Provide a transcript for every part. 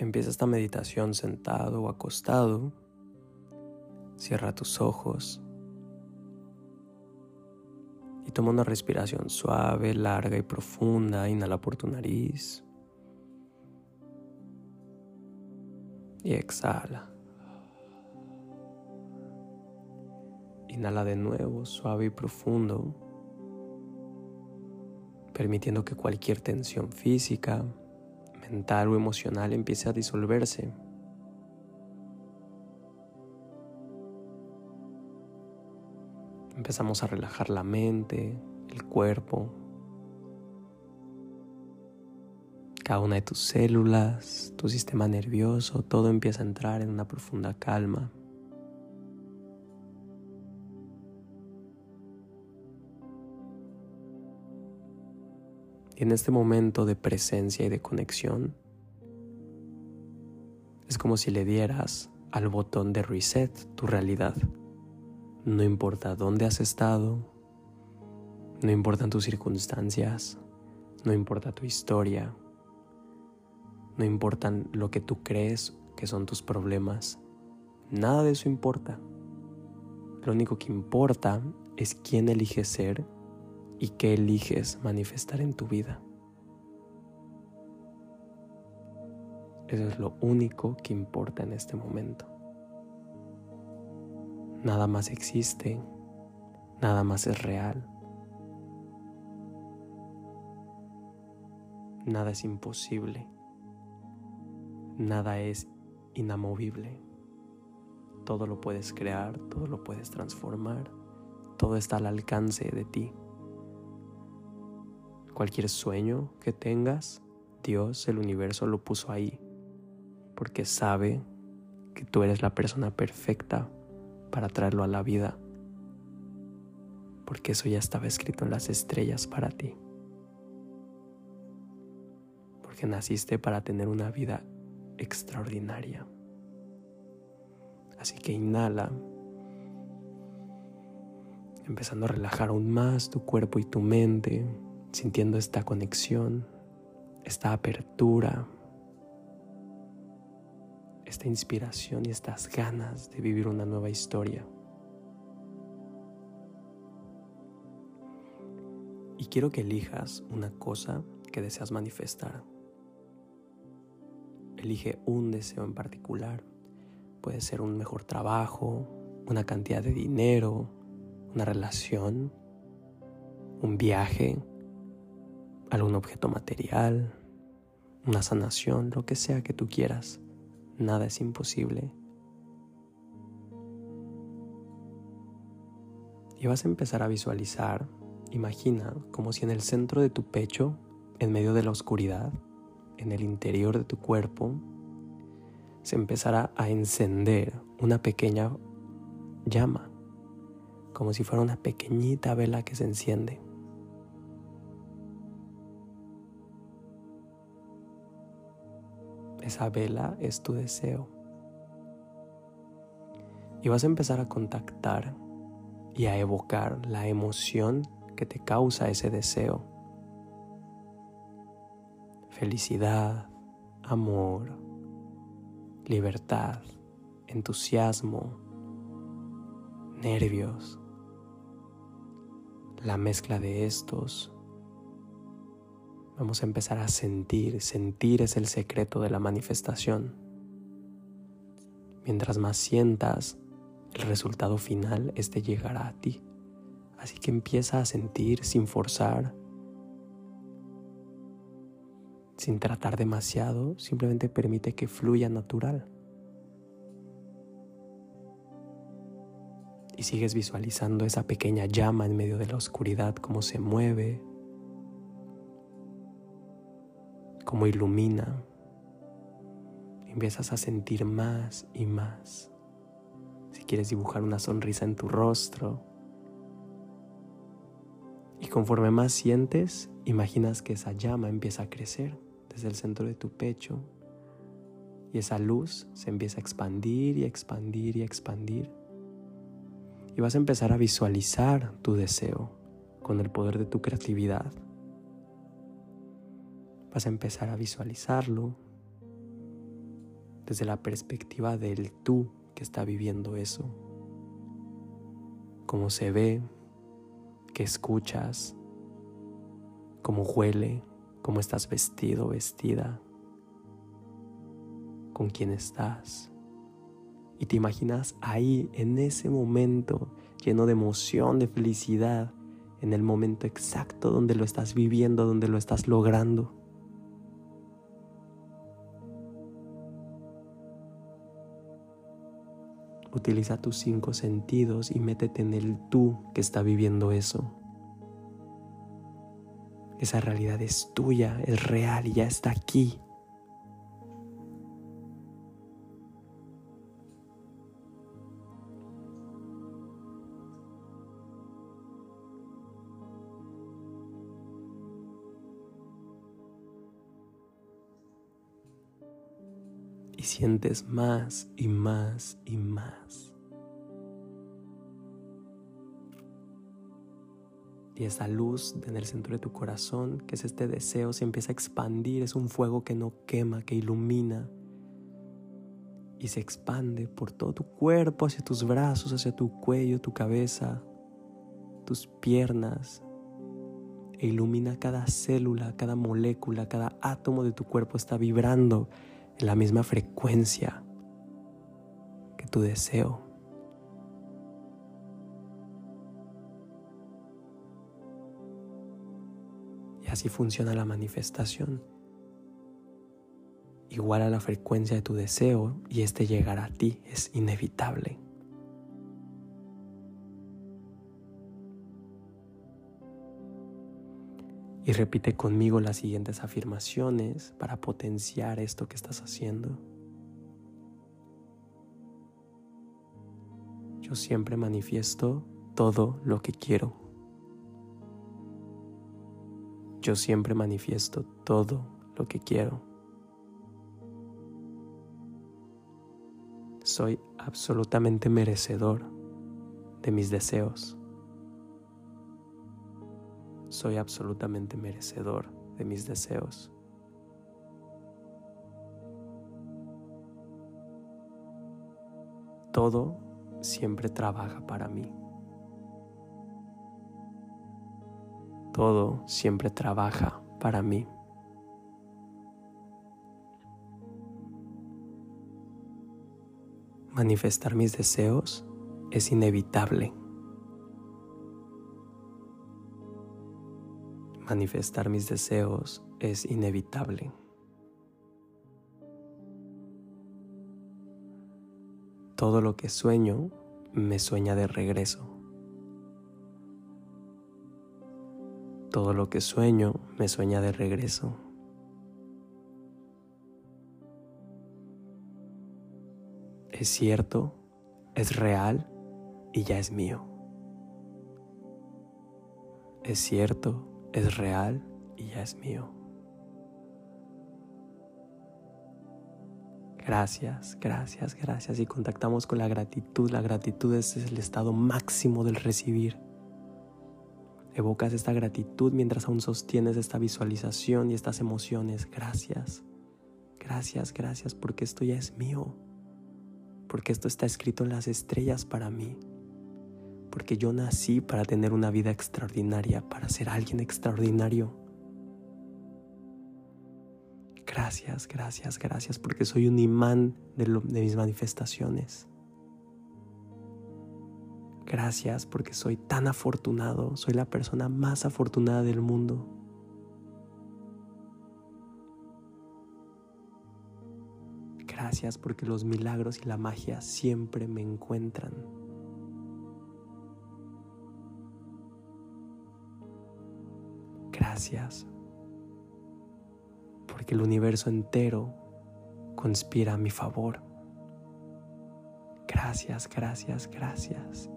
Empieza esta meditación sentado o acostado. Cierra tus ojos. Y toma una respiración suave, larga y profunda. Inhala por tu nariz. Y exhala. Inhala de nuevo, suave y profundo, permitiendo que cualquier tensión física, mental o emocional empiece a disolverse. Empezamos a relajar la mente, el cuerpo, cada una de tus células, tu sistema nervioso, todo empieza a entrar en una profunda calma. En este momento de presencia y de conexión, es como si le dieras al botón de reset tu realidad. No importa dónde has estado, no importan tus circunstancias, no importa tu historia, no importan lo que tú crees que son tus problemas, nada de eso importa. Lo único que importa es quién eliges ser y qué eliges manifestar en tu vida. Eso es lo único que importa en este momento. Nada más existe, nada más es real. Nada es imposible, nada es inamovible. Todo lo puedes crear, todo lo puedes transformar, todo está al alcance de ti. Cualquier sueño que tengas, Dios, el universo lo puso ahí, porque sabe que tú eres la persona perfecta para traerlo a la vida, porque eso ya estaba escrito en las estrellas para ti, porque naciste para tener una vida extraordinaria. Así que inhala, empezando a relajar aún más tu cuerpo y tu mente sintiendo esta conexión, esta apertura, esta inspiración y estas ganas de vivir una nueva historia. Y quiero que elijas una cosa que deseas manifestar. Elige un deseo en particular. Puede ser un mejor trabajo, una cantidad de dinero, una relación, un viaje, algún objeto material, una sanación, lo que sea que tú quieras. Nada es imposible. Y vas a empezar a visualizar, imagina como si en el centro de tu pecho, en medio de la oscuridad, en el interior de tu cuerpo, se empezara a encender una pequeña llama, como si fuera una pequeñita vela que se enciende. Esa vela es tu deseo. Y vas a empezar a contactar y a evocar la emoción que te causa ese deseo. Felicidad, amor, libertad, entusiasmo, nervios. La mezcla de estos Vamos a empezar a sentir. Sentir es el secreto de la manifestación. Mientras más sientas, el resultado final este llegará a ti. Así que empieza a sentir sin forzar, sin tratar demasiado, simplemente permite que fluya natural. Y sigues visualizando esa pequeña llama en medio de la oscuridad, cómo se mueve, como ilumina. Empiezas a sentir más y más. Si quieres dibujar una sonrisa en tu rostro. Y conforme más sientes, imaginas que esa llama empieza a crecer desde el centro de tu pecho. Y esa luz se empieza a expandir y expandir y expandir. Y vas a empezar a visualizar tu deseo con el poder de tu creatividad Vas a empezar a visualizarlo desde la perspectiva del tú que está viviendo eso. Cómo se ve, qué escuchas, cómo huele, cómo estás vestido, vestida, con quién estás. Y te imaginas ahí, en ese momento, lleno de emoción, de felicidad, en el momento exacto donde lo estás viviendo, donde lo estás logrando. Utiliza tus cinco sentidos y métete en el tú que está viviendo eso. Esa realidad es tuya, es real y ya está aquí. Y sientes más y más y más. Y esa luz en el centro de tu corazón, que es este deseo, se empieza a expandir. Es un fuego que no quema, que ilumina. Y se expande por todo tu cuerpo, hacia tus brazos, hacia tu cuello, tu cabeza, tus piernas. E ilumina cada célula, cada molécula, cada átomo de tu cuerpo está vibrando la misma frecuencia que tu deseo. Y así funciona la manifestación. Igual a la frecuencia de tu deseo y este llegará a ti, es inevitable. Y repite conmigo las siguientes afirmaciones para potenciar esto que estás haciendo. Yo siempre manifiesto todo lo que quiero. Yo siempre manifiesto todo lo que quiero. Soy absolutamente merecedor de mis deseos soy absolutamente merecedor de mis deseos. Todo siempre trabaja para mí. Todo siempre trabaja para mí. Manifestar mis deseos es inevitable. Manifestar mis deseos es inevitable. Todo lo que sueño me sueña de regreso. Todo lo que sueño me sueña de regreso. Es cierto, es real y ya es mío. Es cierto, es real y ya es mío. Gracias, gracias, gracias. Y contactamos con la gratitud. La gratitud es el estado máximo del recibir. Evocas esta gratitud mientras aún sostienes esta visualización y estas emociones. Gracias, gracias, gracias, porque esto ya es mío. Porque esto está escrito en las estrellas para mí porque yo nací para tener una vida extraordinaria, para ser alguien extraordinario. Gracias, gracias, gracias, porque soy un imán de, mis manifestaciones. Gracias porque soy tan afortunado, soy la persona más afortunada del mundo. Gracias porque los milagros y la magia siempre me encuentran. Gracias, porque el universo entero conspira a mi favor. Gracias, gracias, gracias.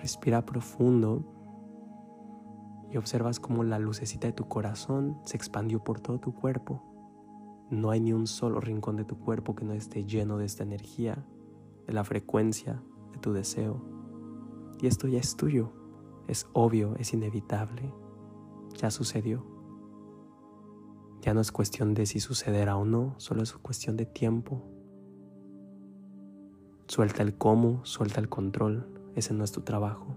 Respira profundo y observas cómo la lucecita de tu corazón se expandió por todo tu cuerpo. No hay ni un solo rincón de tu cuerpo que no esté lleno de esta energía, de la frecuencia de tu deseo. Y esto ya es tuyo, es obvio, es inevitable ya sucedió. Ya no es cuestión de si sucederá o no, solo es cuestión de tiempo. Suelta el cómo, suelta el control. Ese no es tu trabajo.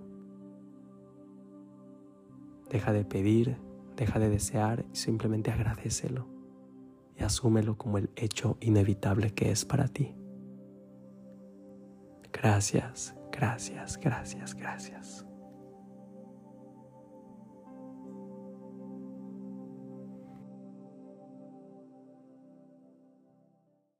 Deja de pedir, deja de desear simplemente agradecelo y asúmelo como el hecho inevitable que es para ti. Gracias, gracias, gracias, gracias.